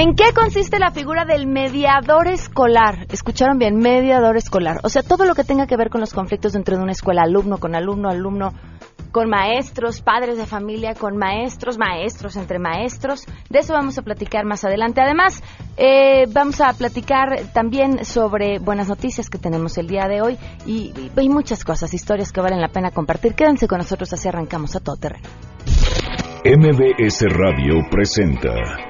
¿En qué consiste la figura del mediador escolar? Escucharon bien, mediador escolar. O sea, todo lo que tenga que ver con los conflictos dentro de una escuela, alumno con alumno, alumno con maestros, padres de familia, con maestros, maestros entre maestros. De eso vamos a platicar más adelante. Además, eh, vamos a platicar también sobre buenas noticias que tenemos el día de hoy y, y, muchas cosas, historias que valen la pena compartir. Quédense con nosotros, así arrancamos a todo terreno. MBS Radio presenta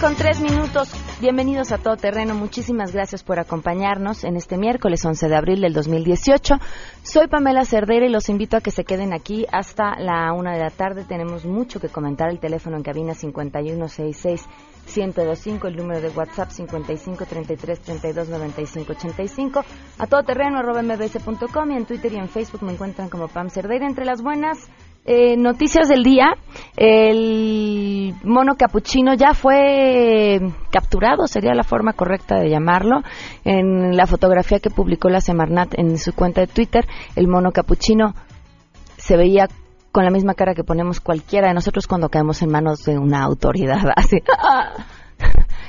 Con tres minutos. Bienvenidos a Todo Terreno. Muchísimas gracias por acompañarnos en este miércoles 11 de abril del 2018. Soy Pamela Cerdera y los invito a que se queden aquí hasta la una de la tarde. Tenemos mucho que comentar. El teléfono en cabina 5166 1025, el número de WhatsApp 55 33 32 95 85, a todoterreno arroba mbs.com y en Twitter y en Facebook me encuentran como Pam Cerdeira. Entre las buenas eh, noticias del día, el mono capuchino ya fue capturado, sería la forma correcta de llamarlo, en la fotografía que publicó la Semarnat en su cuenta de Twitter, el mono capuchino se veía con la misma cara que ponemos cualquiera de nosotros cuando caemos en manos de una autoridad. Así,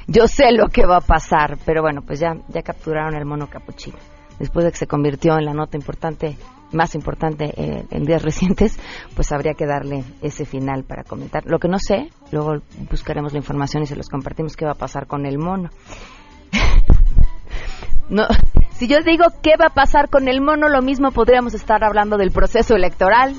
yo sé lo que va a pasar, pero bueno, pues ya, ya capturaron el mono capuchino. Después de que se convirtió en la nota importante más importante eh, en días recientes, pues habría que darle ese final para comentar. Lo que no sé, luego buscaremos la información y se los compartimos qué va a pasar con el mono. no, si yo digo qué va a pasar con el mono, lo mismo podríamos estar hablando del proceso electoral,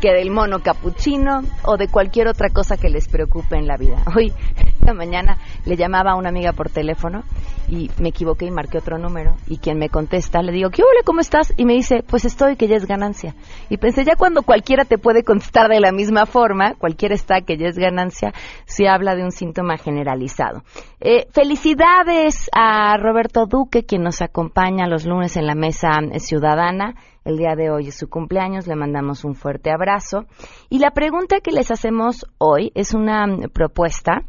que del mono capuchino o de cualquier otra cosa que les preocupe en la vida. Hoy, esta mañana, le llamaba a una amiga por teléfono y me equivoqué y marqué otro número. Y quien me contesta, le digo, ¿qué hola, cómo estás? Y me dice, pues estoy, que ya es ganancia. Y pensé, ya cuando cualquiera te puede contestar de la misma forma, cualquiera está, que ya es ganancia, se habla de un síntoma generalizado. Eh, felicidades a Roberto Duque, quien nos acompaña los lunes en la mesa ciudadana. El día de hoy es su cumpleaños, le mandamos un fuerte abrazo. Y la pregunta que les hacemos hoy es una propuesta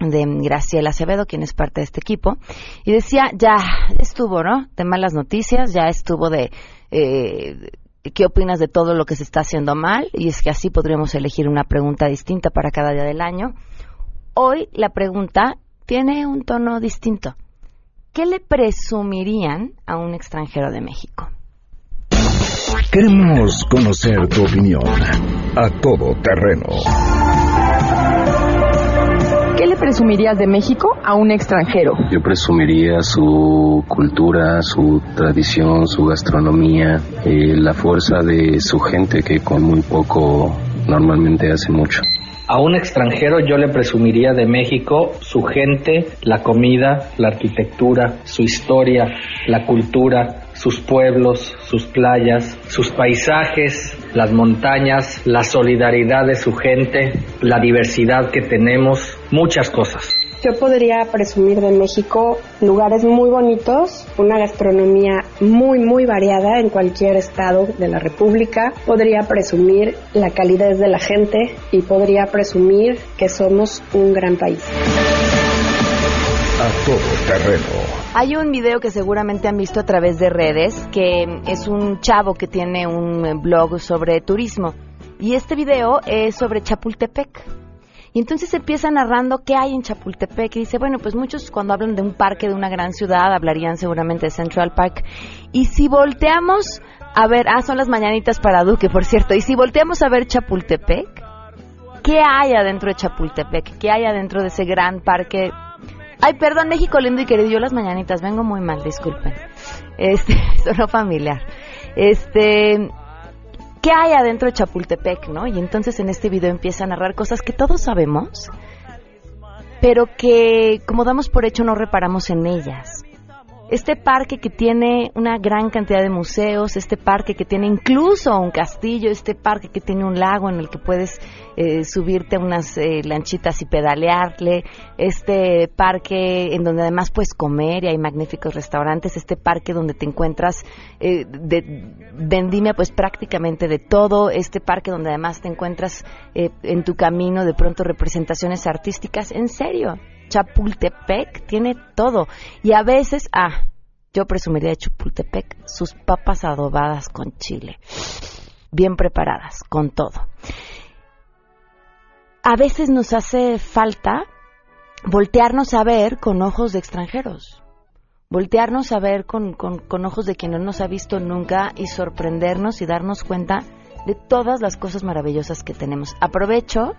de Graciela Acevedo, quien es parte de este equipo, y decía, ya estuvo, ¿no? De malas noticias, ya estuvo de... Eh, ¿Qué opinas de todo lo que se está haciendo mal? Y es que así podríamos elegir una pregunta distinta para cada día del año. Hoy la pregunta tiene un tono distinto. ¿Qué le presumirían a un extranjero de México? Queremos conocer tu opinión a todo terreno. ¿Qué le presumirías de México a un extranjero? Yo presumiría su cultura, su tradición, su gastronomía, eh, la fuerza de su gente que con muy poco normalmente hace mucho. A un extranjero yo le presumiría de México su gente, la comida, la arquitectura, su historia, la cultura, sus pueblos, sus playas, sus paisajes, las montañas, la solidaridad de su gente, la diversidad que tenemos, muchas cosas. Yo podría presumir de México lugares muy bonitos, una gastronomía muy, muy variada en cualquier estado de la República. Podría presumir la calidez de la gente y podría presumir que somos un gran país. A todo terreno hay un video que seguramente han visto a través de redes, que es un chavo que tiene un blog sobre turismo. Y este video es sobre Chapultepec. Y entonces empieza narrando qué hay en Chapultepec. Y dice, bueno, pues muchos cuando hablan de un parque de una gran ciudad hablarían seguramente de Central Park. Y si volteamos a ver, ah, son las mañanitas para Duque, por cierto. Y si volteamos a ver Chapultepec, ¿qué hay adentro de Chapultepec? ¿Qué hay adentro de ese gran parque Ay, perdón, México lindo y querido. Yo las mañanitas vengo muy mal, disculpen. Este, no familiar. Este, ¿qué hay adentro de Chapultepec, no? Y entonces en este video empieza a narrar cosas que todos sabemos, pero que como damos por hecho no reparamos en ellas. Este parque que tiene una gran cantidad de museos, este parque que tiene incluso un castillo, este parque que tiene un lago en el que puedes eh, subirte a unas eh, lanchitas y pedalearle, este parque en donde además puedes comer y hay magníficos restaurantes, este parque donde te encuentras eh, de vendimia pues prácticamente de todo, este parque donde además te encuentras en tu camino de pronto representaciones artísticas, en serio, Chapultepec tiene todo. Y a veces, ah, yo presumiría de Chapultepec sus papas adobadas con chile, bien preparadas, con todo. A veces nos hace falta voltearnos a ver con ojos de extranjeros, voltearnos a ver con, con ojos de quien no nos ha visto nunca y sorprendernos y darnos cuenta de todas las cosas maravillosas que tenemos. Aprovecho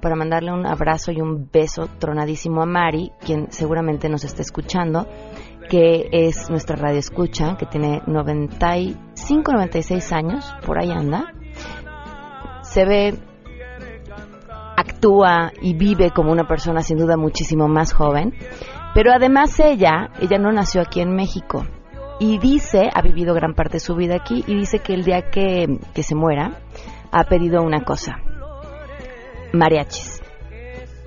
para mandarle un abrazo y un beso tronadísimo a Mari, quien seguramente nos está escuchando, que es nuestra radio escucha, que tiene 95, 96 años, por ahí anda. Se ve, actúa y vive como una persona sin duda muchísimo más joven, pero además ella, ella no nació aquí en México. Y dice, ha vivido gran parte de su vida aquí, y dice que el día que, que se muera, ha pedido una cosa, mariachis.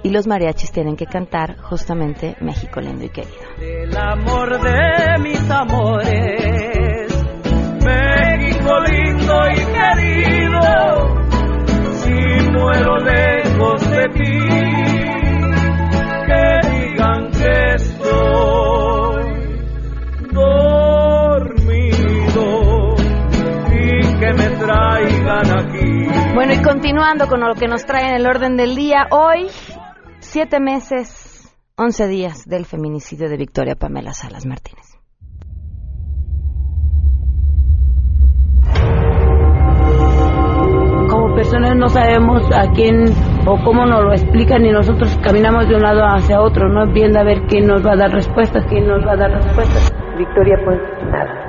Y los mariachis tienen que cantar justamente México lindo y querido. El amor de mis amores, México lindo y querido, si muero lejos de ti, que digan que estoy Bueno, y continuando con lo que nos trae en el orden del día, hoy, siete meses, once días del feminicidio de Victoria Pamela Salas Martínez. Como personas no sabemos a quién o cómo nos lo explican y nosotros caminamos de un lado hacia otro, no viendo a ver quién nos va a dar respuestas, quién nos va a dar respuestas. Victoria, pues nada.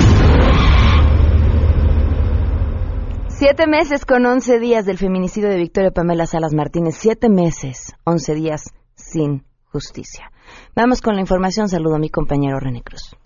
Siete meses con once días del feminicidio de Victoria Pamela Salas Martínez. Siete meses, once días sin justicia. Vamos con la información. Saludo a mi compañero René Cruz.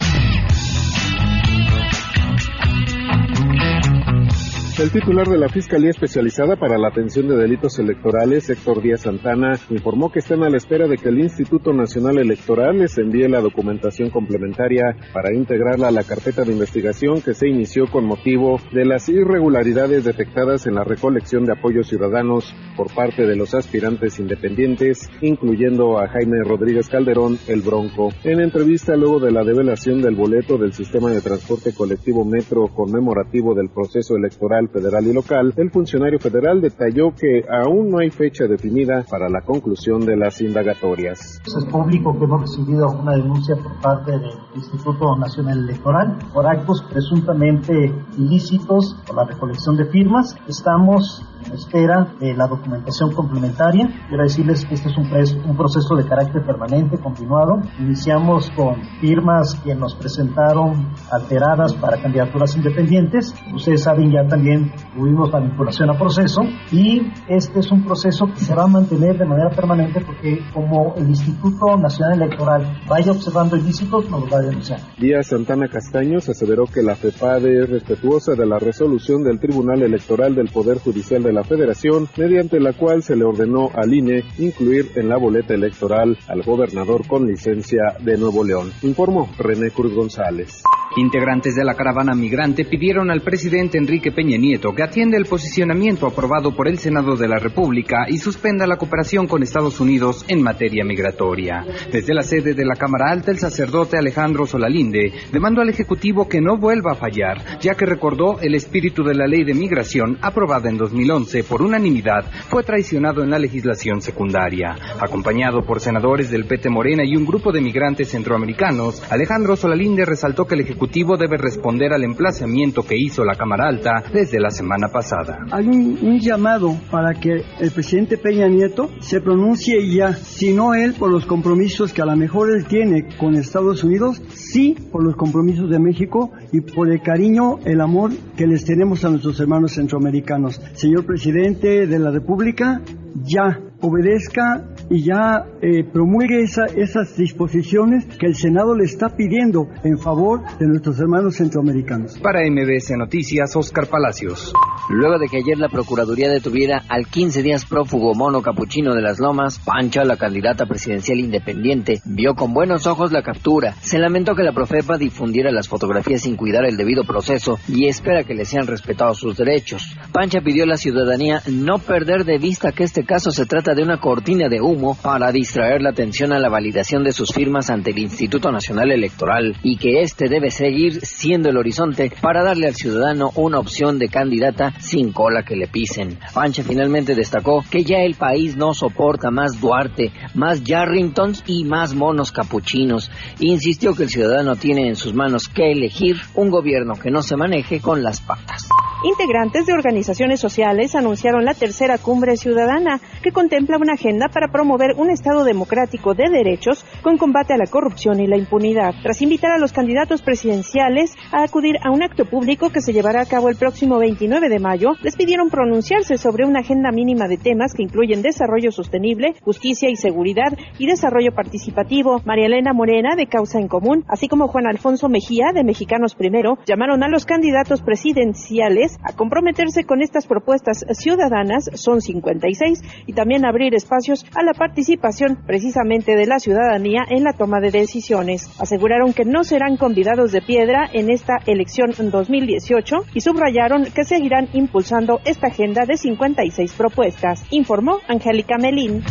El titular de la Fiscalía Especializada para la Atención de Delitos Electorales, Héctor Díaz Santana, informó que están a la espera de que el Instituto Nacional Electoral les envíe la documentación complementaria para integrarla a la carpeta de investigación que se inició con motivo de las irregularidades detectadas en la recolección de apoyos ciudadanos por parte de los aspirantes independientes, incluyendo a Jaime Rodríguez Calderón, el Bronco. En entrevista luego de la develación del boleto del sistema de transporte colectivo Metro conmemorativo del proceso electoral federal y local, el funcionario federal detalló que aún no hay fecha definida para la conclusión de las indagatorias. Es público que hemos recibido una denuncia por parte del Instituto Nacional Electoral por actos presuntamente ilícitos por la recolección de firmas. Estamos espera de la documentación complementaria. Quiero decirles que este es un, un proceso de carácter permanente, continuado. Iniciamos con firmas que nos presentaron alteradas para candidaturas independientes. Ustedes saben ya también tuvimos la vinculación a proceso y este es un proceso que se va a mantener de manera permanente porque como el Instituto Nacional Electoral vaya observando ilícitos, nos lo va a denunciar. Díaz Santana Castaños aseveró que la FEPADE es respetuosa de la resolución del Tribunal Electoral del Poder Judicial de la Federación, mediante la cual se le ordenó al INE incluir en la boleta electoral al gobernador con licencia de Nuevo León. Informó René Cruz González. Integrantes de la caravana migrante pidieron al presidente Enrique Peña Nieto que atienda el posicionamiento aprobado por el Senado de la República y suspenda la cooperación con Estados Unidos en materia migratoria. Desde la sede de la Cámara Alta, el sacerdote Alejandro Solalinde demandó al Ejecutivo que no vuelva a fallar, ya que recordó el espíritu de la ley de migración aprobada en 2011 por unanimidad fue traicionado en la legislación secundaria. Acompañado por senadores del PT Morena y un grupo de migrantes centroamericanos, Alejandro Solalinde resaltó que el Ejecutivo debe responder al emplazamiento que hizo la Cámara Alta desde la semana pasada. Hay un, llamado para que el presidente Peña Nieto se pronuncie ya, si no él por los compromisos que a lo mejor él tiene con Estados Unidos, sí por los compromisos de México y por el cariño, el amor que les tenemos a nuestros hermanos centroamericanos. Señor presidente de la República, ya obedezca y ya eh, promulgue esa, esas disposiciones que el Senado le está pidiendo en favor de nuestros hermanos centroamericanos. Para MBS Noticias, Oscar Palacios. Luego de que ayer la Procuraduría detuviera al 15 días prófugo mono capuchino de las Lomas, Pancha, la candidata presidencial independiente, vio con buenos ojos la captura. Se lamentó que la Profepa difundiera las fotografías sin cuidar el debido proceso y espera que le sean respetados sus derechos. Pancha pidió a la ciudadanía no perder de vista que este caso se trata de una cortina de humo para distraer la atención a la validación de sus firmas ante el Instituto Nacional Electoral y que este debe seguir siendo el horizonte para darle al ciudadano una opción de candidata sin cola que le pisen. Pancha finalmente destacó que ya el país no soporta más Duarte, más Yarringtons y más monos capuchinos. Insistió que el ciudadano tiene en sus manos que elegir un gobierno que no se maneje con las patas. Integrantes de organizaciones sociales anunciaron la tercera cumbre ciudadana, que contempla una agenda para promover un Estado democrático de derechos con combate a la corrupción y la impunidad. Tras invitar a los candidatos presidenciales a acudir a un acto público que se llevará a cabo el próximo 29 de mayo, les pidieron pronunciarse sobre una agenda mínima de temas que incluyen desarrollo sostenible, justicia y seguridad y desarrollo participativo. María Elena Morena, de Causa en Común, así como Juan Alfonso Mejía, de Mexicanos Primero, llamaron a los candidatos presidenciales a comprometerse con estas propuestas ciudadanas, son 56, y también abrir espacios a la participación precisamente de la ciudadanía en la toma de decisiones. Aseguraron que no serán convidados de piedra en esta elección 2018 y subrayaron que seguirán impulsando esta agenda de 56 propuestas, informó Angélica Melín.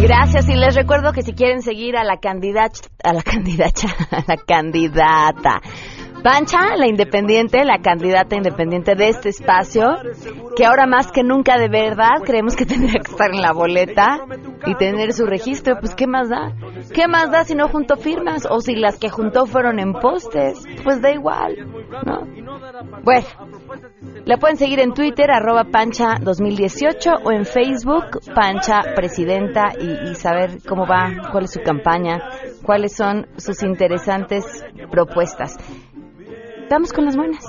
Gracias y les recuerdo que si quieren seguir a la candidata, a la candidata, a la candidata Pancha, la independiente, la candidata independiente de este espacio, que ahora más que nunca de verdad creemos que tendría que estar en la boleta y tener su registro, pues ¿qué más da? ¿Qué más da si no juntó firmas? O si las que juntó fueron en postes, pues da igual, ¿no? Bueno, la pueden seguir en Twitter, arroba Pancha 2018 o en Facebook, Pancha Presidenta y, y saber cómo va, cuál es su campaña, cuáles son sus interesantes propuestas. Vamos con las buenas.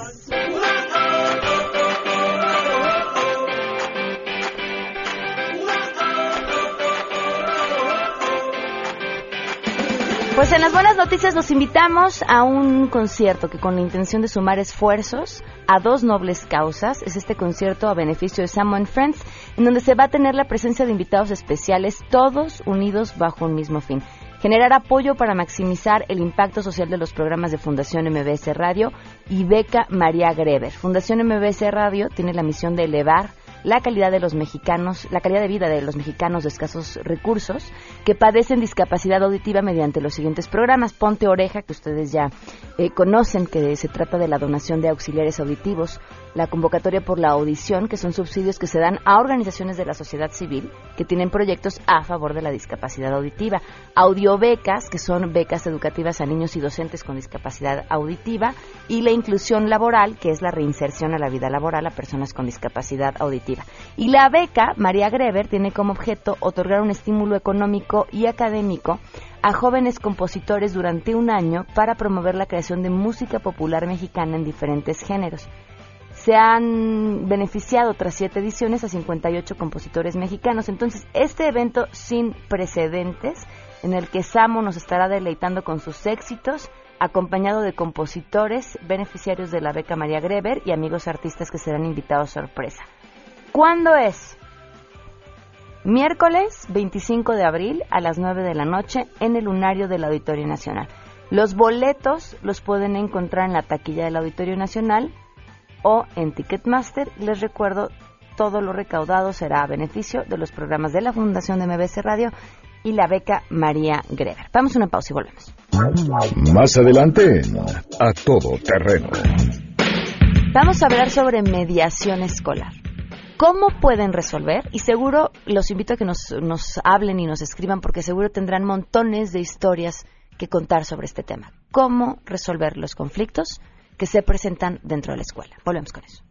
Pues en las buenas noticias los invitamos a un concierto que con la intención de sumar esfuerzos a dos nobles causas es este concierto a beneficio de Someone Friends, en donde se va a tener la presencia de invitados especiales, todos unidos bajo un mismo fin generar apoyo para maximizar el impacto social de los programas de Fundación MBS Radio y Beca María Greber. Fundación MBS Radio tiene la misión de elevar la calidad de los mexicanos, la calidad de vida de los mexicanos de escasos recursos que padecen discapacidad auditiva mediante los siguientes programas. Ponte Oreja, que ustedes ya eh, conocen, que se trata de la donación de auxiliares auditivos, la convocatoria por la audición, que son subsidios que se dan a organizaciones de la sociedad civil que tienen proyectos a favor de la discapacidad auditiva, audiobecas, que son becas educativas a niños y docentes con discapacidad auditiva, y la inclusión laboral, que es la reinserción a la vida laboral a personas con discapacidad auditiva. Y la beca María Greber tiene como objeto otorgar un estímulo económico y académico a jóvenes compositores durante un año para promover la creación de música popular mexicana en diferentes géneros. Se han beneficiado tras siete ediciones a 58 compositores mexicanos. Entonces, este evento sin precedentes, en el que Samo nos estará deleitando con sus éxitos, acompañado de compositores beneficiarios de la beca María Greber y amigos artistas que serán invitados sorpresa. ¿Cuándo es? Miércoles 25 de abril a las 9 de la noche en el lunario del Auditorio Nacional. Los boletos los pueden encontrar en la taquilla del Auditorio Nacional o en Ticketmaster. Les recuerdo, todo lo recaudado será a beneficio de los programas de la Fundación de MBC Radio y la beca María Greber. Vamos a una pausa y volvemos. Más adelante, a todo terreno. Vamos a hablar sobre mediación escolar. ¿Cómo pueden resolver? Y seguro los invito a que nos, nos hablen y nos escriban porque seguro tendrán montones de historias que contar sobre este tema. ¿Cómo resolver los conflictos? Que se presentan dentro de la escuela. Volvemos con eso.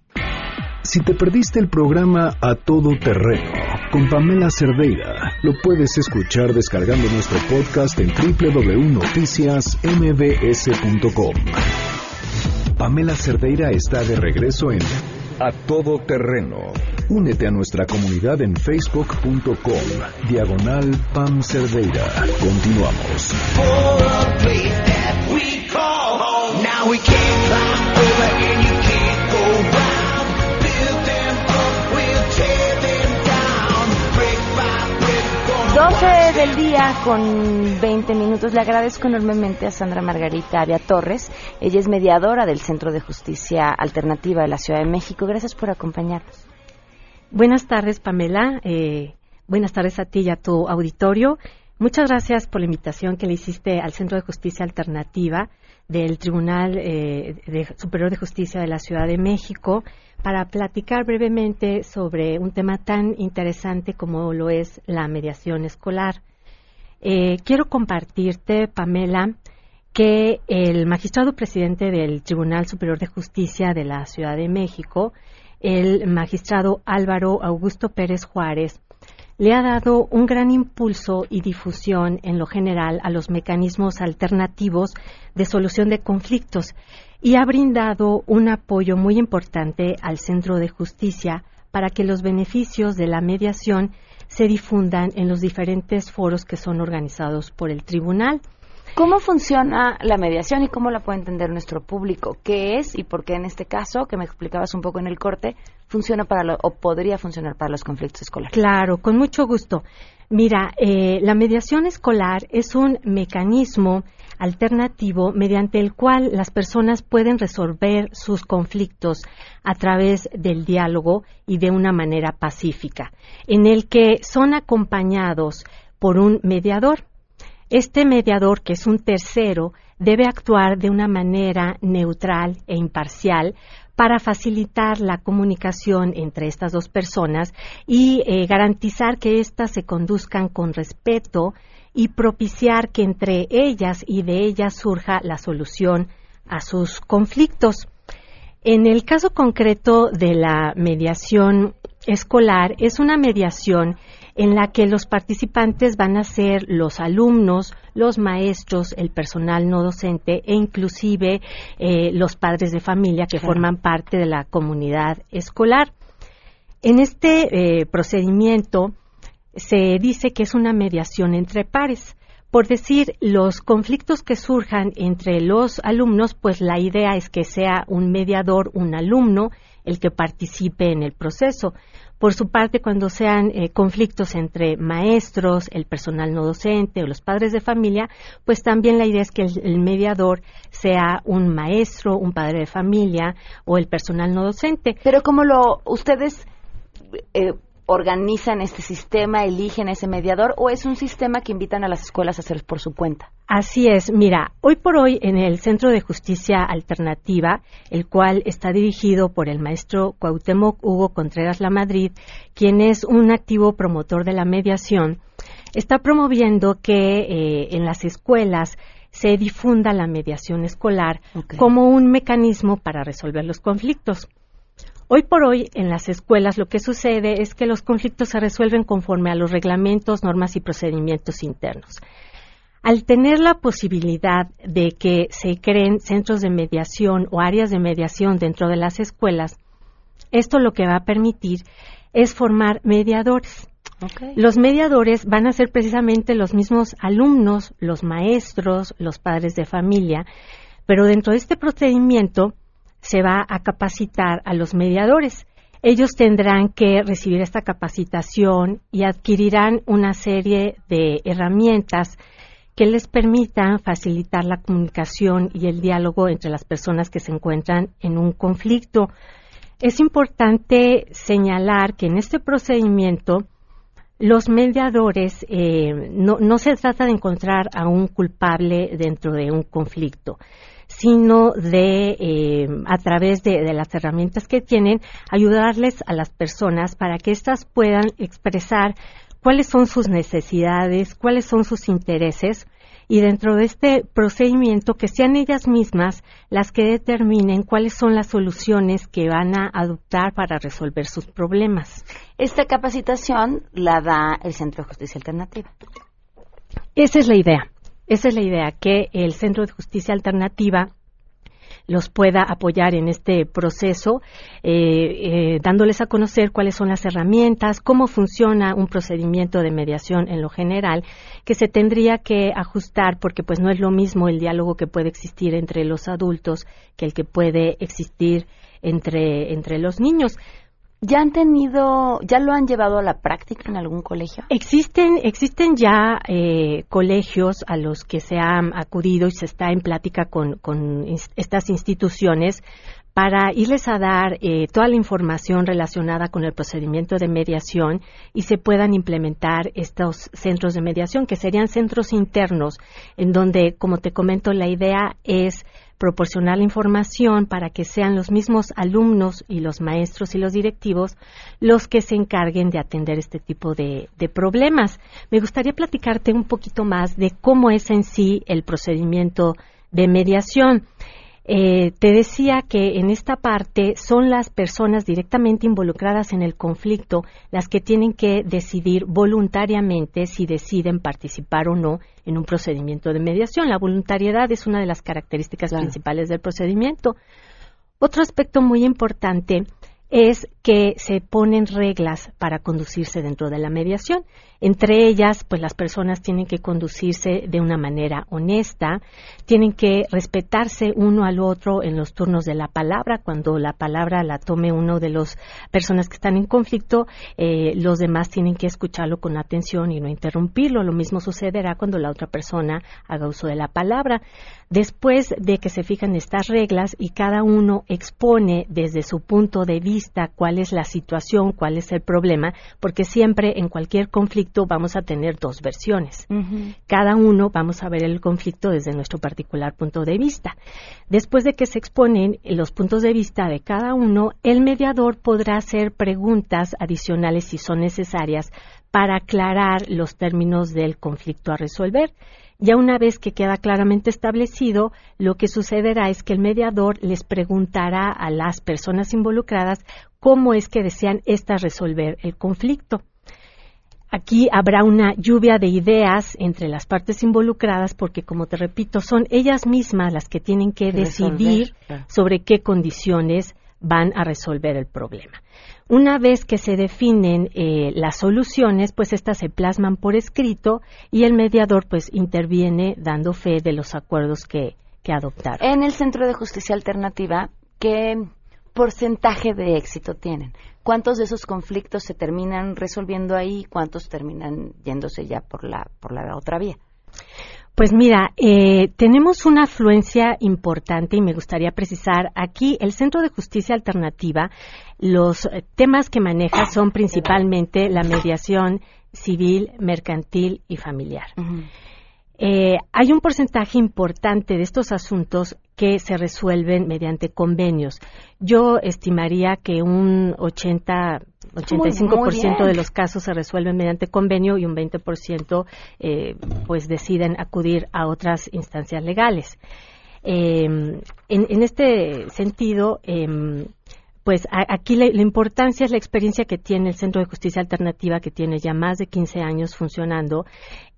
Si te perdiste el programa A Todo Terreno con Pamela Cerdeira, lo puedes escuchar descargando nuestro podcast en www.noticiasmbs.com. Pamela Cerdeira está de regreso en A todo terreno. Únete a nuestra comunidad en facebook.com. Diagonal Pam Cerdeira. Continuamos. Now we can't climb over and you can't go round. Build them up, we'll tear them down. Brick by brick, gonna 12 del día con 20 minutos. Le agradezco enormemente a Sandra Margarita Avia Torres. Ella es mediadora del Centro de Justicia Alternativa de la Ciudad de México. Gracias por acompañarnos. Buenas tardes, Pamela. Eh, buenas tardes a ti y a tu auditorio. Muchas gracias por la invitación que le hiciste al Centro de Justicia Alternativa del Tribunal eh, Superior de Justicia de la Ciudad de México para platicar brevemente sobre un tema tan interesante como lo es la mediación escolar. Eh, quiero compartirte, Pamela, que el magistrado presidente del Tribunal Superior de Justicia de la Ciudad de México, el magistrado Álvaro Augusto Pérez Juárez, le ha dado un gran impulso y difusión en lo general a los mecanismos alternativos de solución de conflictos y ha brindado un apoyo muy importante al Centro de Justicia para que los beneficios de la mediación se difundan en los diferentes foros que son organizados por el tribunal. ¿Cómo funciona la mediación y cómo la puede entender nuestro público? ¿Qué es y por qué en este caso, que me explicabas un poco en el corte, funciona para lo, o podría funcionar para los conflictos escolares? Claro, con mucho gusto. Mira, eh, la mediación escolar es un mecanismo alternativo mediante el cual las personas pueden resolver sus conflictos a través del diálogo y de una manera pacífica, en el que son acompañados por un mediador. Este mediador, que es un tercero, debe actuar de una manera neutral e imparcial para facilitar la comunicación entre estas dos personas y eh, garantizar que éstas se conduzcan con respeto y propiciar que entre ellas y de ellas surja la solución a sus conflictos. En el caso concreto de la mediación escolar, es una mediación en la que los participantes van a ser los alumnos, los maestros, el personal no docente e inclusive eh, los padres de familia que forman parte de la comunidad escolar. En este eh, procedimiento se dice que es una mediación entre pares. Por decir, los conflictos que surjan entre los alumnos, pues la idea es que sea un mediador, un alumno, el que participe en el proceso. Por su parte, cuando sean eh, conflictos entre maestros, el personal no docente o los padres de familia, pues también la idea es que el, mediador sea un maestro, un padre de familia o el personal no docente. Pero como lo ustedes eh, organizan este sistema, eligen ese mediador o es un sistema que invitan a las escuelas a hacer por su cuenta? Así es, mira, hoy por hoy en el Centro de Justicia Alternativa, el cual está dirigido por el maestro Cuauhtémoc Hugo Contreras La Madrid, quien es un activo promotor de la mediación, está promoviendo que eh, en las escuelas se difunda la mediación escolar como un mecanismo para resolver los conflictos. Hoy por hoy, en las escuelas, lo que sucede es que los conflictos se resuelven conforme a los reglamentos, normas y procedimientos internos. Al tener la posibilidad de que se creen centros de mediación o áreas de mediación dentro de las escuelas, esto lo que va a permitir es formar mediadores. Los mediadores van a ser precisamente los mismos alumnos, los maestros, los padres de familia, pero dentro de este procedimiento se va a capacitar a los mediadores. Ellos tendrán que recibir esta capacitación y adquirirán una serie de herramientas que les permitan facilitar la comunicación y el diálogo entre las personas que se encuentran en un conflicto. Es importante señalar que en este procedimiento los mediadores eh, no, no se trata de encontrar a un culpable dentro de un conflicto sino de, eh, a través de, de, las herramientas que tienen, ayudarles a las personas para que éstas puedan expresar cuáles son sus necesidades, cuáles son sus intereses, y dentro de este procedimiento que sean ellas mismas las que determinen cuáles son las soluciones que van a adoptar para resolver sus problemas. Esta capacitación la da el Centro de Justicia Alternativa. Esa es la idea. Esa es la idea, que el Centro de Justicia Alternativa los pueda apoyar en este proceso, eh, eh, dándoles a conocer cuáles son las herramientas, cómo funciona un procedimiento de mediación en lo general, que se tendría que ajustar porque pues no es lo mismo el diálogo que puede existir entre los adultos que el que puede existir entre, entre los niños. ¿Ya han tenido, ya lo han llevado a la práctica en algún colegio? Existen, existen ya eh, colegios a los que se ha acudido y se está en plática con, con estas instituciones para irles a dar eh, toda la información relacionada con el procedimiento de mediación y se puedan implementar estos centros de mediación, que serían centros internos, en donde, como te comento, la idea es proporcionar la información para que sean los mismos alumnos y los maestros y los directivos los que se encarguen de atender este tipo de, de problemas. Me gustaría platicarte un poquito más de cómo es en sí el procedimiento de mediación. Eh, te decía que en esta parte son las personas directamente involucradas en el conflicto las que tienen que decidir voluntariamente si deciden participar o no en un procedimiento de mediación. La voluntariedad es una de las características principales del procedimiento. Otro aspecto muy importante es que se ponen reglas para conducirse dentro de la mediación. Entre ellas, pues las personas tienen que conducirse de una manera honesta, tienen que respetarse uno al otro en los turnos de la palabra. Cuando la palabra la tome uno de las personas que están en conflicto, eh, los demás tienen que escucharlo con atención y no interrumpirlo. Lo mismo sucederá cuando la otra persona haga uso de la palabra. Después de que se fijan estas reglas y cada uno expone desde su punto de vista cuál es la situación, cuál es el problema, porque siempre en cualquier conflicto vamos a tener dos versiones. Cada uno vamos a ver el conflicto desde nuestro particular punto de vista. Después de que se exponen los puntos de vista de cada uno, el mediador podrá hacer preguntas adicionales si son necesarias para aclarar los términos del conflicto a resolver. Ya una vez que queda claramente establecido, lo que sucederá es que el mediador les preguntará a las personas involucradas cómo es que desean estas resolver el conflicto. Aquí habrá una lluvia de ideas entre las partes involucradas porque, como te repito, son ellas mismas las que tienen que decidir sobre qué condiciones van a resolver el problema. Una vez que se definen eh, las soluciones, pues estas se plasman por escrito y el mediador pues interviene dando fe de los acuerdos que, que adoptaron. En el Centro de Justicia Alternativa, ¿qué porcentaje de éxito tienen? ¿Cuántos de esos conflictos se terminan resolviendo ahí? ¿Cuántos terminan yéndose ya por la, por la otra vía? Pues mira, eh, tenemos una afluencia importante y me gustaría precisar aquí el Centro de Justicia Alternativa, los eh, temas que maneja son principalmente la mediación civil, mercantil y familiar. Eh, hay un porcentaje importante de estos asuntos que se resuelven mediante convenios. Yo estimaría que un 80 85% de los casos se resuelven mediante convenio y un 20% eh, pues deciden acudir a otras instancias legales. Em, en, este sentido, em, pues aquí la, importancia es la experiencia que tiene el Centro de Justicia Alternativa, que tiene ya más de 15 años funcionando,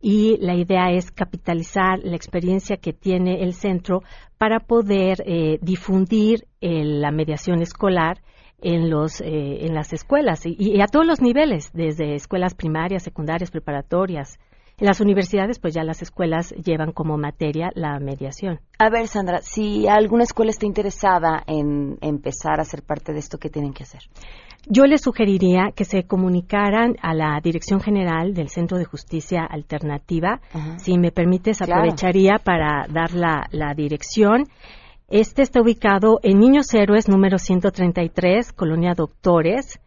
y la idea es capitalizar la experiencia que tiene el centro para poder eh, difundir eh, la mediación escolar en, los, eh, en las escuelas y, a todos los niveles, desde escuelas primarias, secundarias, preparatorias. En las universidades, pues ya las escuelas llevan como materia la mediación. A ver, Sandra, si alguna escuela está interesada en empezar a ser parte de esto, ¿qué tienen que hacer? Yo les sugeriría que se comunicaran a la Dirección General del Centro de Justicia Alternativa. Si me permites, aprovecharía para dar la, la dirección. Este está ubicado en Niños Héroes número 133, Colonia Doctores,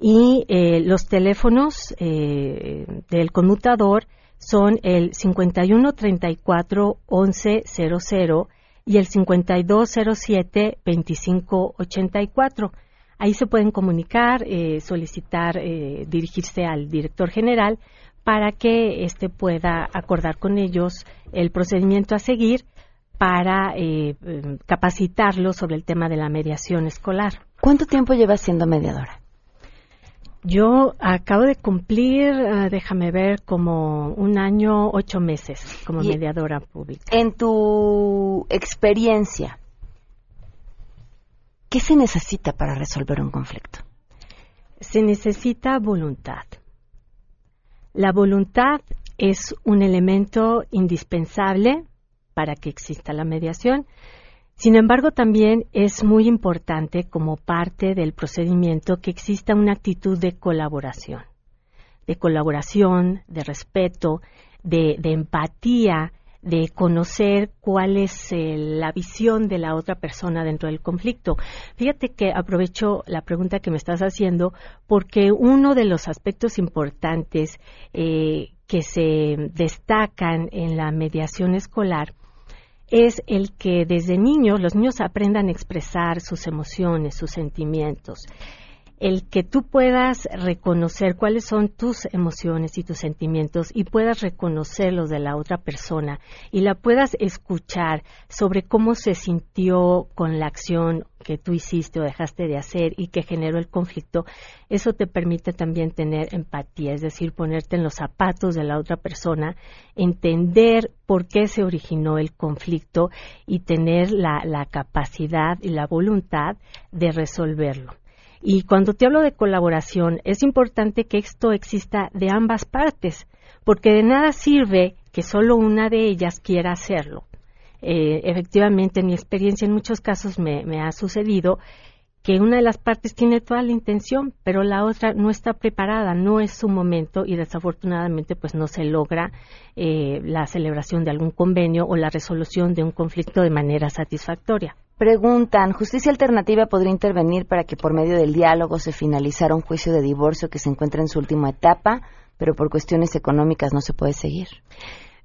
y eh, los teléfonos eh, del conmutador son el 5134 1100 y el 5207 2584. Ahí se pueden comunicar, eh, solicitar, dirigirse al director general para que éste pueda acordar con ellos el procedimiento a seguir para eh, em, capacitarlo sobre el tema de la mediación escolar. ¿Cuánto tiempo llevas siendo mediadora? Yo acabo de cumplir, eh, déjame ver, como un año, ocho meses como mediadora pública. En tu experiencia, ¿Qué se necesita para resolver un conflicto? Se necesita voluntad. La voluntad es un elemento indispensable para que exista la mediación. Sin embargo, también es muy importante como parte del procedimiento que exista una actitud de colaboración, de colaboración, de respeto, de, empatía de conocer cuál es eh, la visión de la otra persona dentro del conflicto. Fíjate que aprovecho la pregunta que me estás haciendo porque uno de los aspectos importantes eh, que se destacan en la mediación escolar es el que desde niños los niños aprendan a expresar sus emociones, sus sentimientos el que tú puedas reconocer cuáles son tus emociones y tus sentimientos y puedas reconocer los de la otra persona y la puedas escuchar sobre cómo se sintió con la acción que tú hiciste o dejaste de hacer y que generó el conflicto, eso te permite también tener empatía, es decir, ponerte en los zapatos de la otra persona, entender por qué se originó el conflicto y tener la, la capacidad y la voluntad de resolverlo. Y cuando te hablo de colaboración, es importante que esto exista de ambas partes, porque de nada sirve que solo una de ellas quiera hacerlo. Eh, efectivamente, en mi experiencia en muchos casos me, ha sucedido que una de las partes tiene toda la intención, pero la otra no está preparada, no es su momento y desafortunadamente pues no se logra eh, la celebración de algún convenio o la resolución de un conflicto de manera satisfactoria. Preguntan, ¿justicia alternativa podría intervenir para que por medio del diálogo se finalizara un juicio de divorcio que se encuentra en su última etapa, pero por cuestiones económicas no se puede seguir?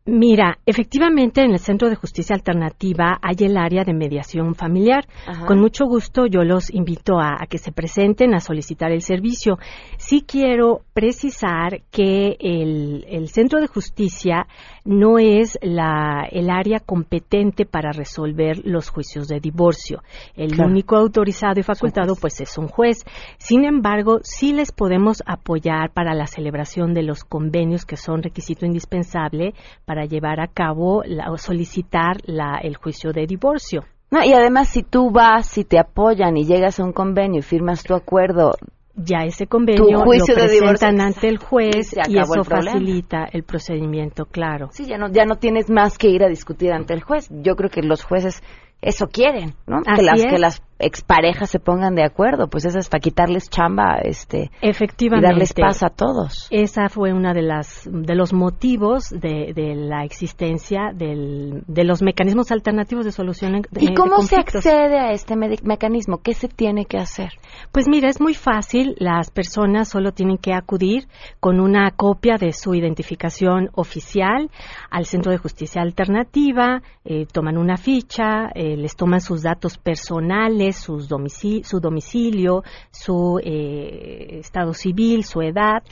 Mira, efectivamente en el Centro de Justicia Alternativa hay el área de mediación familiar. Con mucho gusto yo los invito a, que se presenten a solicitar el servicio. Sí quiero precisar que el, Centro de Justicia no es la, el área competente para resolver los juicios de divorcio. El único autorizado y facultado pues es un juez. Sin embargo, sí les podemos apoyar para la celebración de los convenios que son requisito indispensable para llevar a cabo o solicitar la, el juicio de divorcio. No, y además si tú vas, si te apoyan y llegas a un convenio y firmas tu acuerdo, ya ese convenio lo presentan ante el juez y eso facilita el procedimiento, claro. Sí, ya no, ya no tienes más que ir a discutir ante el juez. Yo creo que los jueces eso quieren, ¿no? que las que las exparejas se pongan de acuerdo, pues eso es para quitarles chamba, este, efectivamente, y darles paz a todos. Esa fue una de las de los motivos de, de la existencia del, de los mecanismos alternativos de solución. De, ¿Y cómo se accede a este mecanismo? ¿Qué se tiene que hacer? Pues mira, es muy fácil. Las personas solo tienen que acudir con una copia de su identificación oficial al Centro de Justicia Alternativa, eh, toman una ficha. Eh, les toman sus datos personales, sus su domicilio, su eh, estado civil, su edad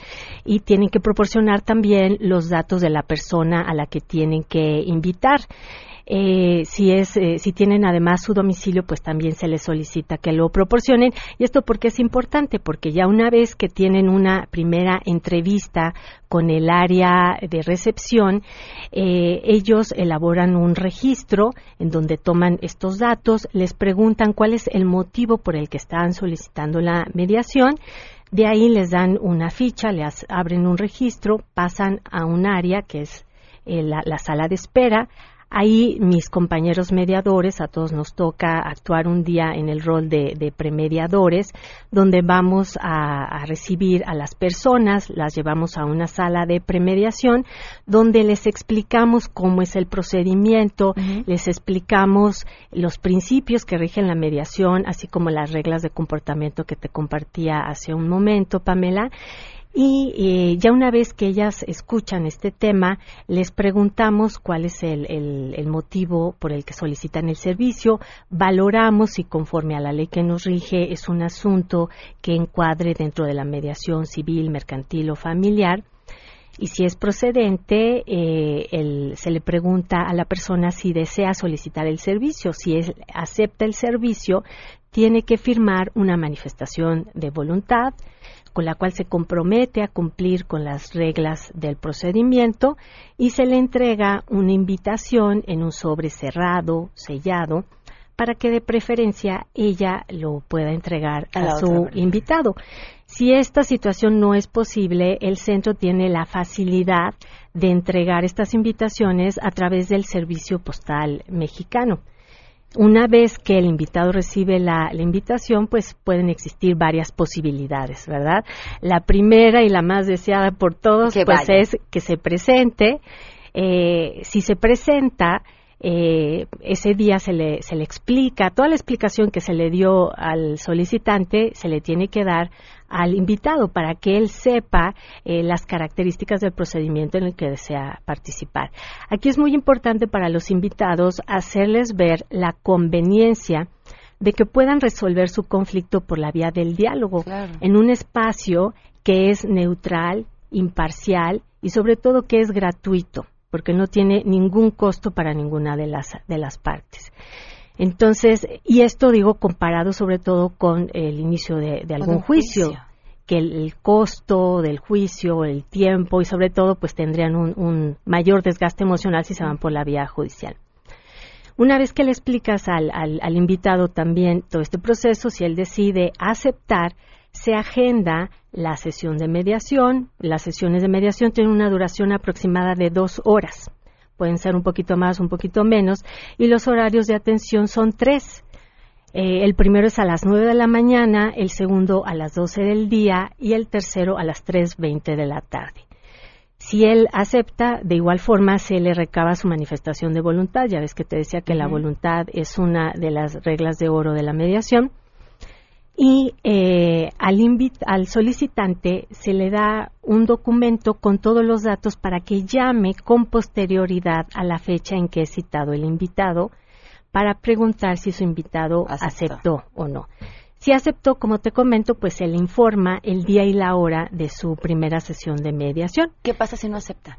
y tienen que proporcionar también los datos de la persona a la que tienen que invitar. Eh, si es eh, si tienen además su domicilio pues también se les solicita que lo proporcionen y esto porque es importante porque ya una vez que tienen una primera entrevista con el área de recepción eh, ellos elaboran un registro en donde toman estos datos les preguntan cuál es el motivo por el que están solicitando la mediación de ahí les dan una ficha, les abren un registro, pasan a un área que es la, sala de espera. Ahí mis compañeros mediadores, a todos nos toca actuar un día en el rol de, premediadores, donde vamos a, recibir a las personas, las llevamos a una sala de premediación, donde les explicamos cómo es el procedimiento, les explicamos los principios que rigen la mediación, así como las reglas de comportamiento que te compartía hace un momento, Pamela. Y eh, ya una vez que ellas escuchan este tema, les preguntamos cuál es el, el, motivo por el que solicitan el servicio, valoramos si conforme a la ley que nos rige es un asunto que encuadre dentro de la mediación civil, mercantil o familiar. Y si es procedente, eh, se le pregunta a la persona si desea solicitar el servicio. Si acepta el servicio, tiene que firmar una manifestación de voluntad con la cual se compromete a cumplir con las reglas del procedimiento y se le entrega una invitación en un sobre cerrado, sellado, para que de preferencia ella lo pueda entregar A a, su invitado. Si esta situación no es posible, el centro tiene la facilidad de entregar estas invitaciones a través del servicio postal mexicano. Una vez que el invitado recibe la, la invitación, pues pueden existir varias posibilidades, ¿verdad? La primera y la más deseada por todos, Que pues vaya. es que se presente. Eh, si se presenta, eh, ese día se le, se le explica, toda la explicación que se le dio al solicitante se le tiene que dar al invitado para que él sepa eh, las características del procedimiento en el que desea participar. Aquí es muy importante para los invitados hacerles ver la conveniencia de que puedan resolver su conflicto por la vía del diálogo Claro. en un espacio que es neutral, imparcial y sobre todo que es gratuito, porque no tiene ningún costo para ninguna de las, de las partes. Entonces, y esto digo comparado sobre todo con el inicio de, de algún juicio, juicio. que el, el costo del juicio, el tiempo y sobre todo pues tendrían un, un mayor desgaste emocional si se van por la vía judicial. Una vez que le explicas al, al, al invitado también todo este proceso, si él decide aceptar, se agenda la sesión de mediación. Las sesiones de mediación tienen una duración aproximada de dos horas. Pueden ser un poquito más, un poquito menos. Y los horarios de atención son tres. Eh, el primero es a las 9 de la mañana, el segundo a las 12 del día y el tercero a las 3.20 de la tarde. Si él acepta, de igual forma se le recaba su manifestación de voluntad. Ya ves que te decía que la voluntad es una de las reglas de oro de la mediación. Y eh, al, al solicitante se le da un documento con todos los datos para que llame con posterioridad a la fecha en que es citado el invitado para preguntar si su invitado aceptó o no. Si aceptó, como te comento, pues se le informa el día y la hora de su primera sesión de mediación. ¿Qué pasa si no acepta?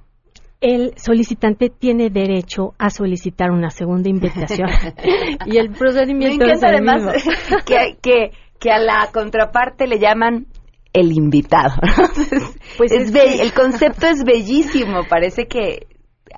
El solicitante tiene derecho a solicitar una segunda invitación y el Me procedimiento es encanta el además mismo. que, que, que a la contraparte le llaman el invitado. Pues es es be- que- El concepto es bellísimo. Parece que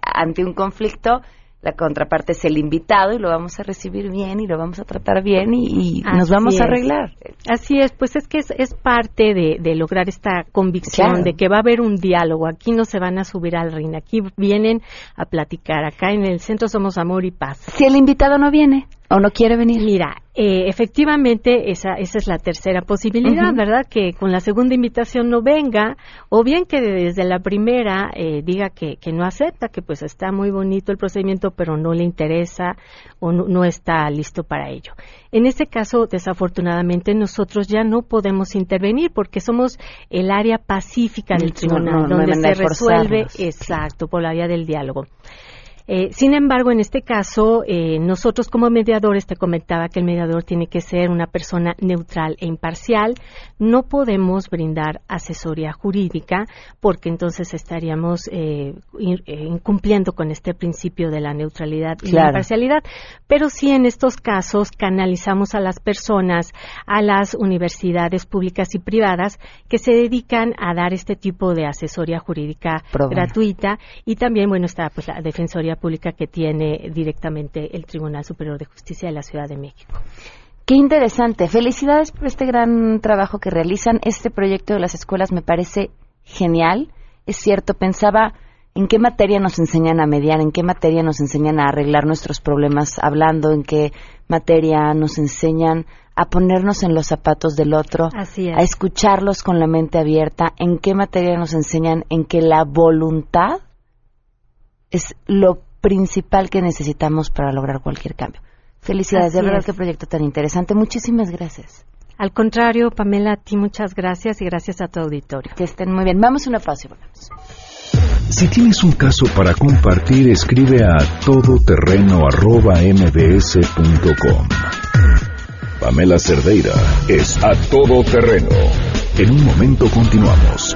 ante un conflicto la contraparte es el invitado y lo vamos a recibir bien y lo vamos a tratar bien y, y nos vamos a arreglar. Así es, pues es que es, es parte de, de lograr esta convicción Claro. de que va a haber un diálogo. Aquí no se van a subir al ring, aquí vienen a platicar. Acá en el centro somos amor y paz. Si el invitado no viene o no quiere venir. Mira, eh, efectivamente esa, esa es la tercera posibilidad. ¿verdad? Que con la segunda invitación no venga o bien que desde la primera eh, diga que, que no acepta, que pues está muy bonito el procedimiento pero no le interesa o no, no está listo para ello. En este caso, desafortunadamente, nosotros ya no podemos intervenir porque somos el área pacífica del tribunal, no, no hay donde se resuelve, exacto, por la vía del diálogo. Eh, sin embargo, en este caso, eh, nosotros como mediadores, te comentaba que el mediador tiene que ser una persona neutral e imparcial. No podemos brindar asesoría jurídica porque entonces estaríamos eh, eh, incumpliendo con este principio de la neutralidad y la Claro. imparcialidad. Pero sí, en estos casos, canalizamos a las personas, a las universidades públicas y privadas que se dedican a dar este tipo de asesoría jurídica gratuita y también bueno está pues la defensoría pública que tiene directamente el Tribunal Superior de Justicia de la Ciudad de México. Qué interesante. Felicidades por este gran trabajo que realizan. Este proyecto de las escuelas me parece genial. Es cierto, pensaba en qué materia nos enseñan a mediar, en qué materia nos enseñan a arreglar nuestros problemas hablando, en qué materia nos enseñan a ponernos en los zapatos del otro, Así es. a escucharlos con la mente abierta, en qué materia nos enseñan en que la voluntad es lo principal que necesitamos para lograr cualquier cambio. Felicidades, de verdad es. qué proyecto tan interesante. Muchísimas gracias. Al contrario, Pamela, a ti muchas gracias y gracias a tu auditorio. Que estén muy bien. Vamos a una pausa y volvemos. Si tienes un caso para compartir, escribe a todoterreno.mbs.com. Pamela Cerdeira es a todoterreno. En un momento continuamos.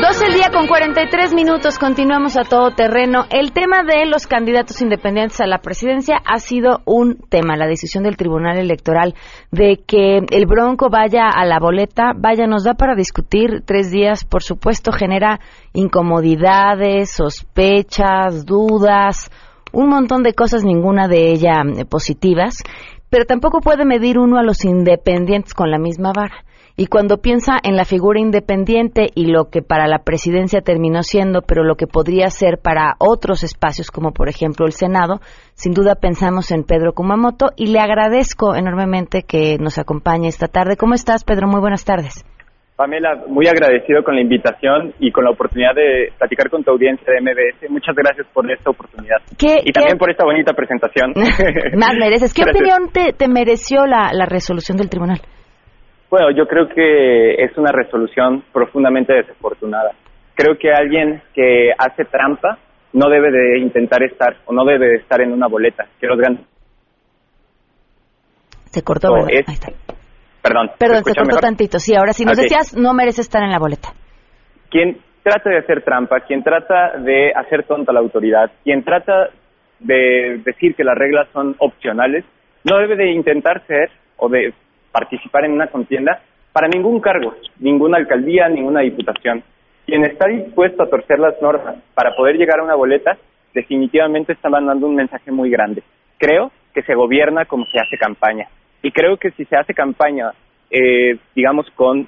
12 el día con 43 minutos, continuamos a todo terreno. El tema de los candidatos independientes a la presidencia ha sido un tema, la decisión del Tribunal Electoral de que el Bronco vaya a la boleta, vaya, nos da para discutir tres días, por supuesto, genera incomodidades, sospechas, dudas, un montón de cosas, ninguna de ellas positivas, pero tampoco puede medir uno a los independientes con la misma vara. Y cuando piensa en la figura independiente y lo que para la presidencia terminó siendo, pero lo que podría ser para otros espacios, como por ejemplo el Senado, sin duda pensamos en Pedro Kumamoto y le agradezco enormemente que nos acompañe esta tarde. ¿Cómo estás, Pedro? Muy buenas tardes. Pamela, muy agradecido con la invitación y con la oportunidad de platicar con tu audiencia de MBS. Muchas gracias por esta oportunidad. y también por esta bonita presentación. Más mereces. ¿Qué opinión te, te mereció la, la resolución del tribunal? Bueno, yo creo que es una resolución profundamente desafortunada. Creo que alguien que hace trampa no debe de intentar estar o no debe de estar en una boleta. Que los grandes... Se cortó, es- Ahí está. Perdón. Perdón, ¿me se cortó mejor? tantito. Sí, ahora si nos Ok. decías, no merece estar en la boleta. quien trata de hacer trampa, quien trata de hacer tonta a la autoridad, quien trata de decir que las reglas son opcionales, no debe de intentar ser o de participar en una contienda para ningún cargo, ninguna alcaldía, ninguna diputación. Quien está dispuesto a torcer las normas para poder llegar a una boleta, definitivamente está mandando un mensaje muy grande. Creo que se gobierna como se hace campaña. Y creo que si se hace campaña, eh, digamos, con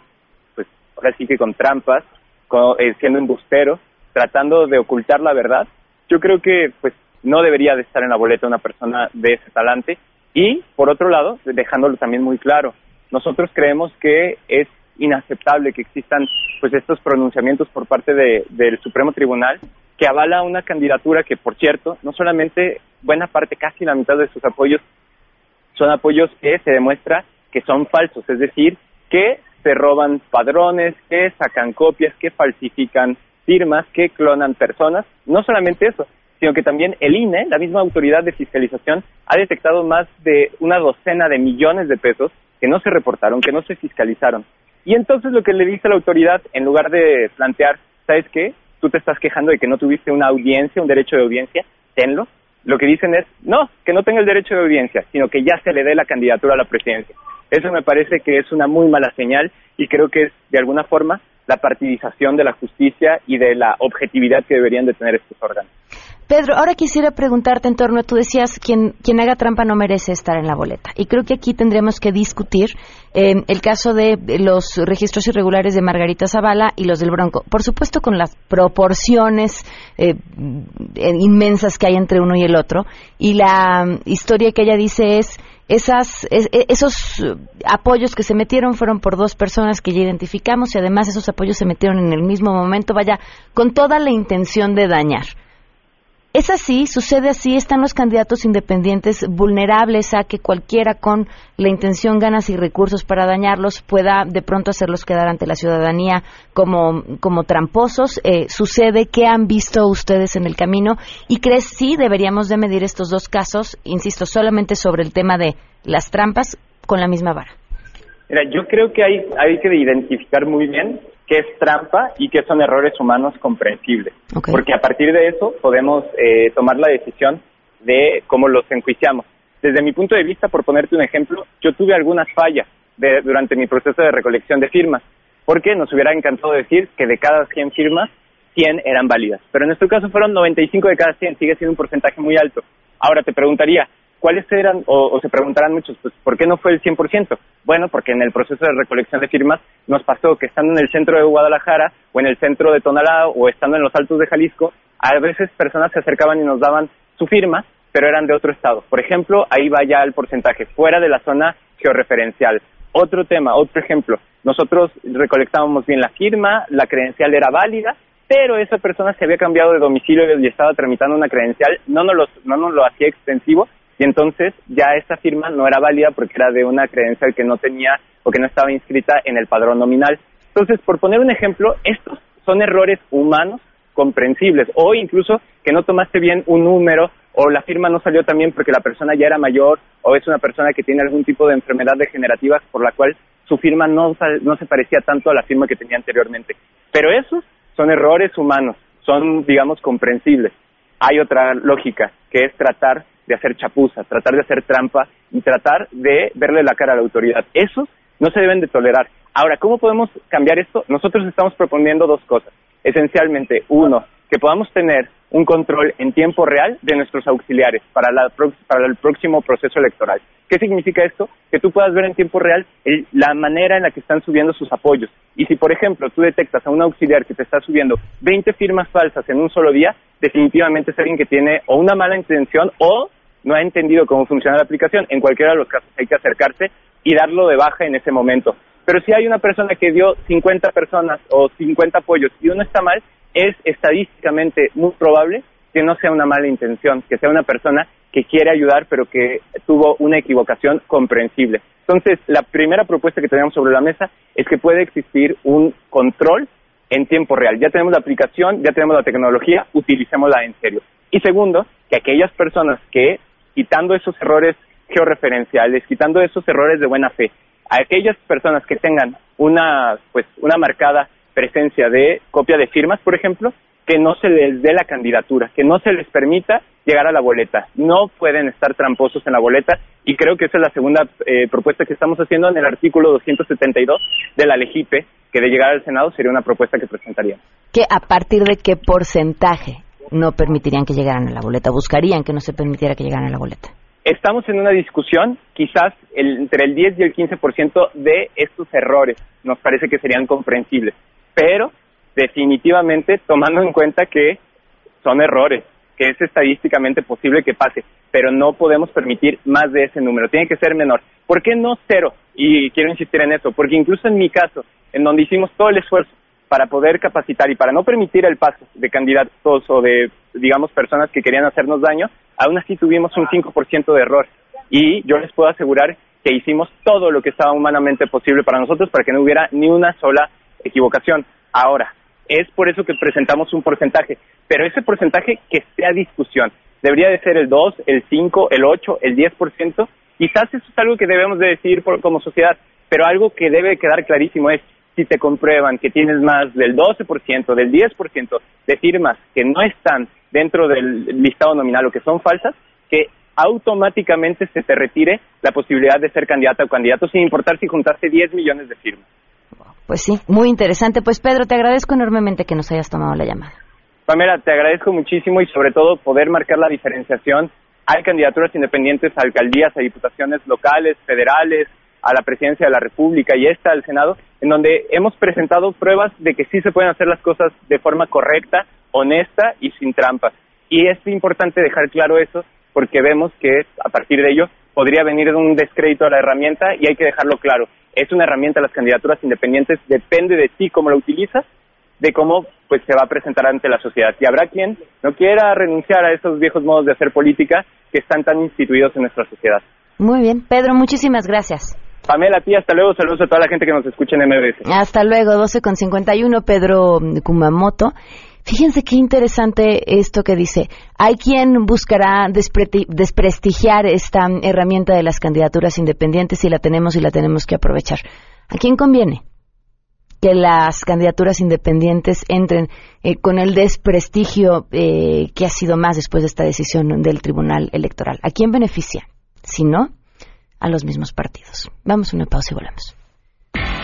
pues ahora sí que con trampas, con- eh, siendo embustero, tratando de ocultar la verdad, yo creo que pues no debería de estar en la boleta una persona de ese talante y por otro lado, dejándolo también muy claro, nosotros creemos que es inaceptable que existan pues estos pronunciamientos por parte de- del Supremo Tribunal que avala una candidatura que por cierto, no solamente buena parte, casi la mitad de sus apoyos son apoyos que se demuestra que son falsos, es decir, que se roban padrones, que sacan copias, que falsifican firmas, que clonan personas. No solamente eso, sino que también el INE, la misma autoridad de fiscalización, ha detectado más de una docena de millones de pesos que no se reportaron, que no se fiscalizaron. Y entonces lo que le dice la autoridad, en lugar de plantear, ¿sabes qué? Tú te estás quejando de que no tuviste una audiencia, un derecho de audiencia, tenlo. Lo que dicen es, no, que no tenga el derecho de audiencia, sino que ya se le dé la candidatura a la presidencia. Eso me parece que es una muy mala señal y creo que es, de alguna forma, la partidización de la justicia y de la objetividad que deberían de tener estos órganos. Pedro, ahora quisiera preguntarte en torno a, tú decías, quien, quien haga trampa no merece estar en la boleta. Y creo que aquí tendremos que discutir eh, el caso de los registros irregulares de Margarita Zavala y los del Bronco. Por supuesto, con las proporciones eh, inmensas que hay entre uno y el otro. Y la mm, historia que ella dice es, esas, es- e- esos apoyos que se metieron fueron por dos personas que ya identificamos y además esos apoyos se metieron en el mismo momento, vaya, con toda la intención de dañar. Es así, sucede así, están los candidatos independientes vulnerables a que cualquiera con la intención, ganas y recursos para dañarlos pueda de pronto hacerlos quedar ante la ciudadanía como, como tramposos. Eh, sucede, ¿qué han visto ustedes en el camino? ¿Y crees sí deberíamos de medir estos dos casos, insisto, solamente sobre el tema de las trampas con la misma vara? Mira, yo creo que hay, hay que identificar muy bien qué es trampa y qué son errores humanos comprensibles. Porque a partir de eso podemos eh, tomar la decisión de cómo los enjuiciamos. Desde mi punto de vista, por ponerte un ejemplo, yo tuve algunas fallas de- durante mi proceso de recolección de firmas, porque nos hubiera encantado decir que de cada 100 firmas, 100 eran válidas. Pero en nuestro caso fueron 95 de cada 100, sigue siendo un porcentaje muy alto. Ahora te preguntaría, ¿cuáles eran, o, o se preguntarán muchos, pues, ¿por qué no fue el 100%? Bueno, porque en el proceso de recolección de firmas nos pasó que estando en el centro de Guadalajara, o en el centro de Tonalá, o estando en los altos de Jalisco, a veces personas se acercaban y nos daban su firma, pero eran de otro estado. Por ejemplo, ahí va ya el porcentaje, fuera de la zona georreferencial. Otro tema, otro ejemplo, nosotros recolectábamos bien la firma, la credencial era válida, pero esa persona se había cambiado de domicilio y estaba tramitando una credencial, no nos lo, no nos lo hacía extensivo y entonces ya esa firma no era válida porque era de una credencial que no tenía o que no estaba inscrita en el padrón nominal. Entonces, por poner un ejemplo, estos son errores humanos comprensibles o incluso que no tomaste bien un número o la firma no salió también porque la persona ya era mayor o es una persona que tiene algún tipo de enfermedad degenerativa por la cual su firma no, no se parecía tanto a la firma que tenía anteriormente. Pero esos son errores humanos, son, digamos, comprensibles. Hay otra lógica, que es tratar de hacer chapuza, tratar de hacer trampa y tratar de verle la cara a la autoridad. Esos no se deben de tolerar. Ahora, ¿cómo podemos cambiar esto? Nosotros estamos proponiendo dos cosas. Esencialmente, uno, que podamos tener un control en tiempo real de nuestros auxiliares para, la, para el próximo proceso electoral. ¿Qué significa esto? Que tú puedas ver en tiempo real la manera en la que están subiendo sus apoyos. Y si, por ejemplo, tú detectas a un auxiliar que te está subiendo 20 firmas falsas en un solo día, definitivamente es alguien que tiene o una mala intención o no ha entendido cómo funciona la aplicación. En cualquiera de los casos hay que acercarse y darlo de baja en ese momento. Pero si hay una persona que dio 50 personas o 50 apoyos y uno está mal, es estadísticamente muy probable que no sea una mala intención, que sea una persona que quiere ayudar pero que tuvo una equivocación comprensible. Entonces, la primera propuesta que tenemos sobre la mesa es que puede existir un control en tiempo real. Ya tenemos la aplicación, ya tenemos la tecnología, utilicémosla en serio. Y segundo, que aquellas personas que, quitando esos errores georreferenciales, quitando esos errores de buena fe, aquellas personas que tengan una, pues, una marcada presencia de copia de firmas, por ejemplo, que no se les dé la candidatura, que no se les permita llegar a la boleta. No pueden estar tramposos en la boleta y creo que esa es la segunda eh, propuesta que estamos haciendo en el artículo 272 de la LEGIPE, que de llegar al Senado sería una propuesta que presentaría. ¿Que a partir de qué porcentaje no permitirían que llegaran a la boleta? ¿Buscarían que no se permitiera que llegaran a la boleta? Estamos en una discusión, quizás entre el 10 y el 15% de estos errores nos parece que serían comprensibles, pero definitivamente tomando en cuenta que son errores, que es estadísticamente posible que pase, pero no podemos permitir más de ese número, tiene que ser menor. ¿Por qué no cero? Y quiero insistir en eso, porque incluso en mi caso, en donde hicimos todo el esfuerzo para poder capacitar y para no permitir el paso de candidatos o de, digamos, personas que querían hacernos daño, aún así tuvimos un 5% de error. Y yo les puedo asegurar que hicimos todo lo que estaba humanamente posible para nosotros para que no hubiera ni una sola equivocación. Ahora, es por eso que presentamos un porcentaje, pero ese porcentaje que esté a discusión. Debería de ser el 2, el 5, el 8, el 10%. Quizás eso es algo que debemos de decir como sociedad, pero algo que debe quedar clarísimo es si te comprueban que tienes más del 12%, del 10% de firmas que no están dentro del listado nominal o que son falsas, que automáticamente se te retire la posibilidad de ser candidata o candidato sin importar si juntaste 10 millones de firmas. Pues sí, muy interesante. Pues Pedro, te agradezco enormemente que nos hayas tomado la llamada. Pamela, te agradezco muchísimo y sobre todo poder marcar la diferenciación. Hay candidaturas independientes a alcaldías, a diputaciones locales, federales, a la presidencia de la República y esta al Senado, en donde hemos presentado pruebas de que sí se pueden hacer las cosas de forma correcta, honesta y sin trampas. Y es importante dejar claro eso porque vemos que a partir de ello podría venir un descrédito a la herramienta y hay que dejarlo claro. Es una herramienta, las candidaturas independientes, depende de ti cómo la utilizas, de cómo pues se va a presentar ante la sociedad. Y habrá quien no quiera renunciar a esos viejos modos de hacer política que están tan instituidos en nuestra sociedad. Muy bien, Pedro, muchísimas gracias. Pamela, a ti, hasta luego. Saludos a toda la gente que nos escucha en MBS. Hasta luego, 12 con 51, Pedro Kumamoto. Fíjense qué interesante esto que dice. Hay quien buscará desprestigiar esta herramienta de las candidaturas independientes y la tenemos y la tenemos que aprovechar. ¿A quién conviene? que las candidaturas independientes entren eh, con el desprestigio eh, que ha sido más después de esta decisión del Tribunal Electoral. ¿A quién beneficia? Si no, a los mismos partidos. Vamos a una pausa y volvemos.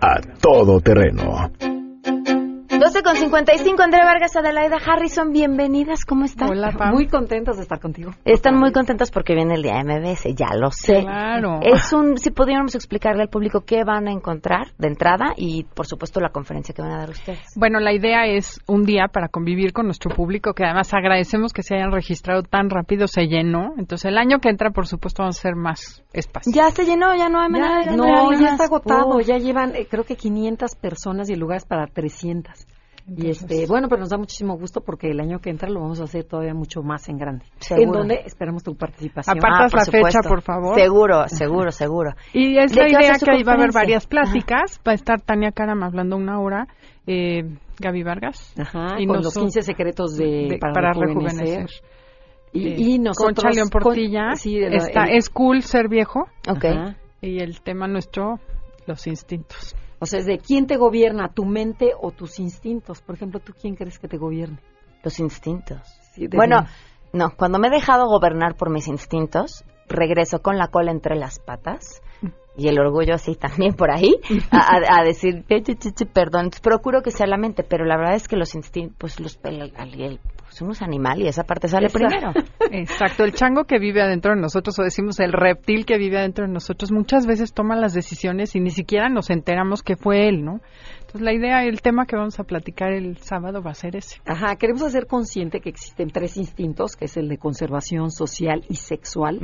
a todo terreno. 12 con 55, Andrea Vargas, Adelaida Harrison, bienvenidas, ¿cómo están? Hola, Pam. Muy contentos de estar contigo. Están muy contentos porque viene el día MBS, ya lo sé. Claro. Es un, si pudiéramos explicarle al público qué van a encontrar de entrada y, por supuesto, la conferencia que van a dar ustedes. Bueno, la idea es un día para convivir con nuestro público, que además agradecemos que se hayan registrado tan rápido, se llenó. Entonces, el año que entra, por supuesto, vamos a hacer más espacio. Ya se llenó, ya no hay manera de No, ya está agotado, ya llevan, eh, creo que 500 personas y lugares para 300. Y este, bueno, pero nos da muchísimo gusto porque el año que entra lo vamos a hacer todavía mucho más en grande. Seguro. En donde esperamos tu participación. Apartas Ah, la fecha, supuesto. por favor. Seguro, seguro, seguro. Y es ¿De la idea que ahí va a haber varias pláticas. Va a estar Tania Karam hablando una hora, eh, Gaby Vargas. Ajá, y con los noso- 15 secretos de, de- para, para rejuvenecer. rejuvenecer. Y, Eh, y nosotros... Concha León con- Portilla. sí, de la- está, el- es cool ser viejo. Ok. Ajá. Y el tema nuestro, los instintos. O sea, es de quién te gobierna, tu mente o tus instintos. Por ejemplo, ¿tú quién crees que te gobierne? Los instintos. Sí, Bueno, no, cuando me he dejado gobernar por mis instintos, regreso con la cola entre las patas y el orgullo así también por ahí a, a- decir, "Eh, chi, chi, chi, perdón, procuro que sea la mente, pero la verdad es que los instintos, pues los el, el- el- pues, uno es animal y esa parte sale Esa- primero. Exacto, el chango que vive adentro de nosotros, o decimos el reptil que vive adentro de nosotros, muchas veces toma las decisiones y ni siquiera nos enteramos que fue él, ¿no? Entonces la idea, el tema que vamos a platicar el sábado va a ser ese. Ajá, queremos hacer consciente que existen tres instintos, que es el de conservación social y sexual,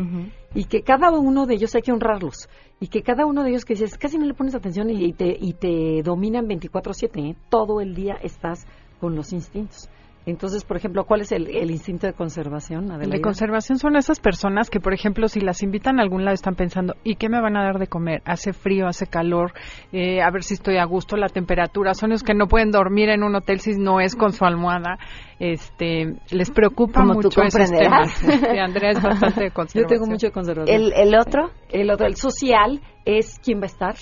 y que cada uno de ellos hay que honrarlos, y que cada uno de ellos que dices, casi no le pones atención y, y te, y te dominan 24/7, ¿eh? todo el día estás con los instintos. Entonces, por ejemplo, ¿cuál es el, el instinto de conservación? El Adelaida? de conservación son esas personas que, por ejemplo, si las invitan a algún lado, están pensando, ¿y qué me van a dar de comer? Hace frío, hace calor, eh, a ver si estoy a gusto, la temperatura. Son los que no pueden dormir en un hotel si no es con su almohada. Este, les preocupa Como tú mucho esos comprenderás. temas. Sí, Andrea es bastante de Yo tengo mucho de conservación. ¿El, el otro? El otro, el social, es quién va a estar,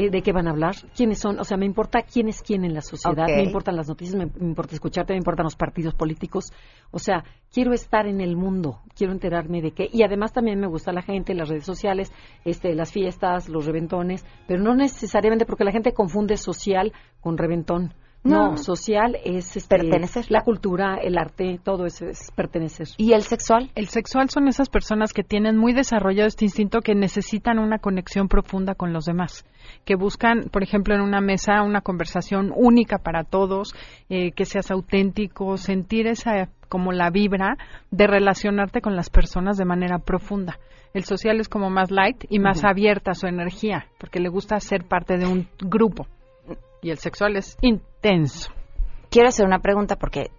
eh, de qué van a hablar, quiénes son, o sea, me importa quién es quién en la sociedad, me importan las noticias, me, me importa escucharte, me importan los partidos políticos, o sea, quiero estar en el mundo, quiero enterarme de qué, y además también me gusta la gente, las redes sociales, este, las fiestas, los reventones, pero no necesariamente porque la gente confunde social con reventón. No, No. social es este, Pertenecer. la cultura, el arte, todo eso es pertenecer. ¿Y el sexual? El sexual son esas personas que tienen muy desarrollado este instinto que necesitan una conexión profunda con los demás, que buscan, por ejemplo, en una mesa una conversación única para todos, eh, que seas auténtico, sentir esa como la vibra de relacionarte con las personas de manera profunda. El social es como más light y más Ujú. abierta a su energía, porque le gusta ser parte de un grupo. Y el sexual es intenso. Quiero hacer una pregunta porque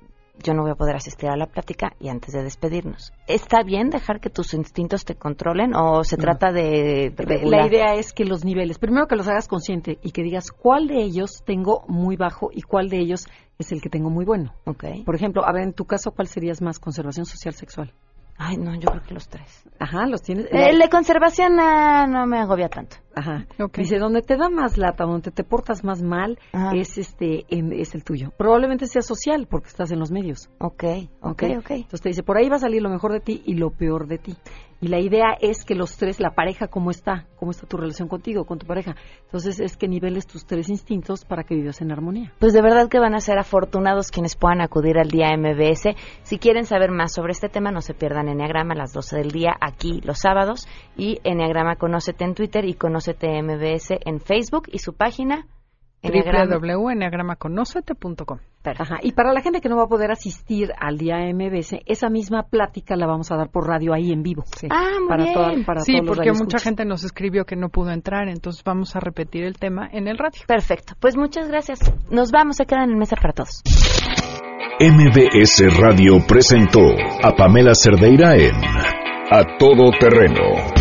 yo no voy a poder asistir a la plática y antes de despedirnos. ¿Está bien dejar que tus instintos te controlen o se trata de La idea es que los niveles, primero que los hagas consciente y que digas cuál de ellos tengo muy bajo y cuál de ellos es el que tengo muy bueno. Ok. Por ejemplo, a ver, en tu caso, ¿cuál serías más conservación social sexual? Ay, no, yo creo que los tres. Ajá, los tienes. El de conservación ah, no me agobia tanto. Ajá. Dice, donde te da más lata, donde te portas más mal, Ajá. es este en- es el tuyo. Probablemente sea social porque estás en los medios. Ok, ok, ok. Entonces te dice, por ahí va a salir lo mejor de ti y lo peor de ti. Y la idea es que los tres, la pareja, ¿cómo está? ¿Cómo está tu relación contigo, con tu pareja? Entonces es que niveles tus tres instintos para que vivas en armonía. Pues de verdad que van a ser afortunados quienes puedan acudir al día MBS. Si quieren saber más sobre este tema, no se pierdan Enneagrama a las 12 del día aquí los sábados y Enneagrama Conócete en Twitter y Conócete MBS en Facebook y su página. Ajá. Y para la gente que no va a poder asistir al día MBS, esa misma plática la vamos a dar por radio ahí en vivo. Ah, muy para bien. toda- para sí, todos los porque mucha gente nos escribió que no pudo entrar, entonces vamos a repetir el tema en el radio. Perfecto. Pues muchas gracias. Nos vamos, se quedan en mesa para todos. MBS Radio presentó a Pamela Cerdeira en A Todo Terreno.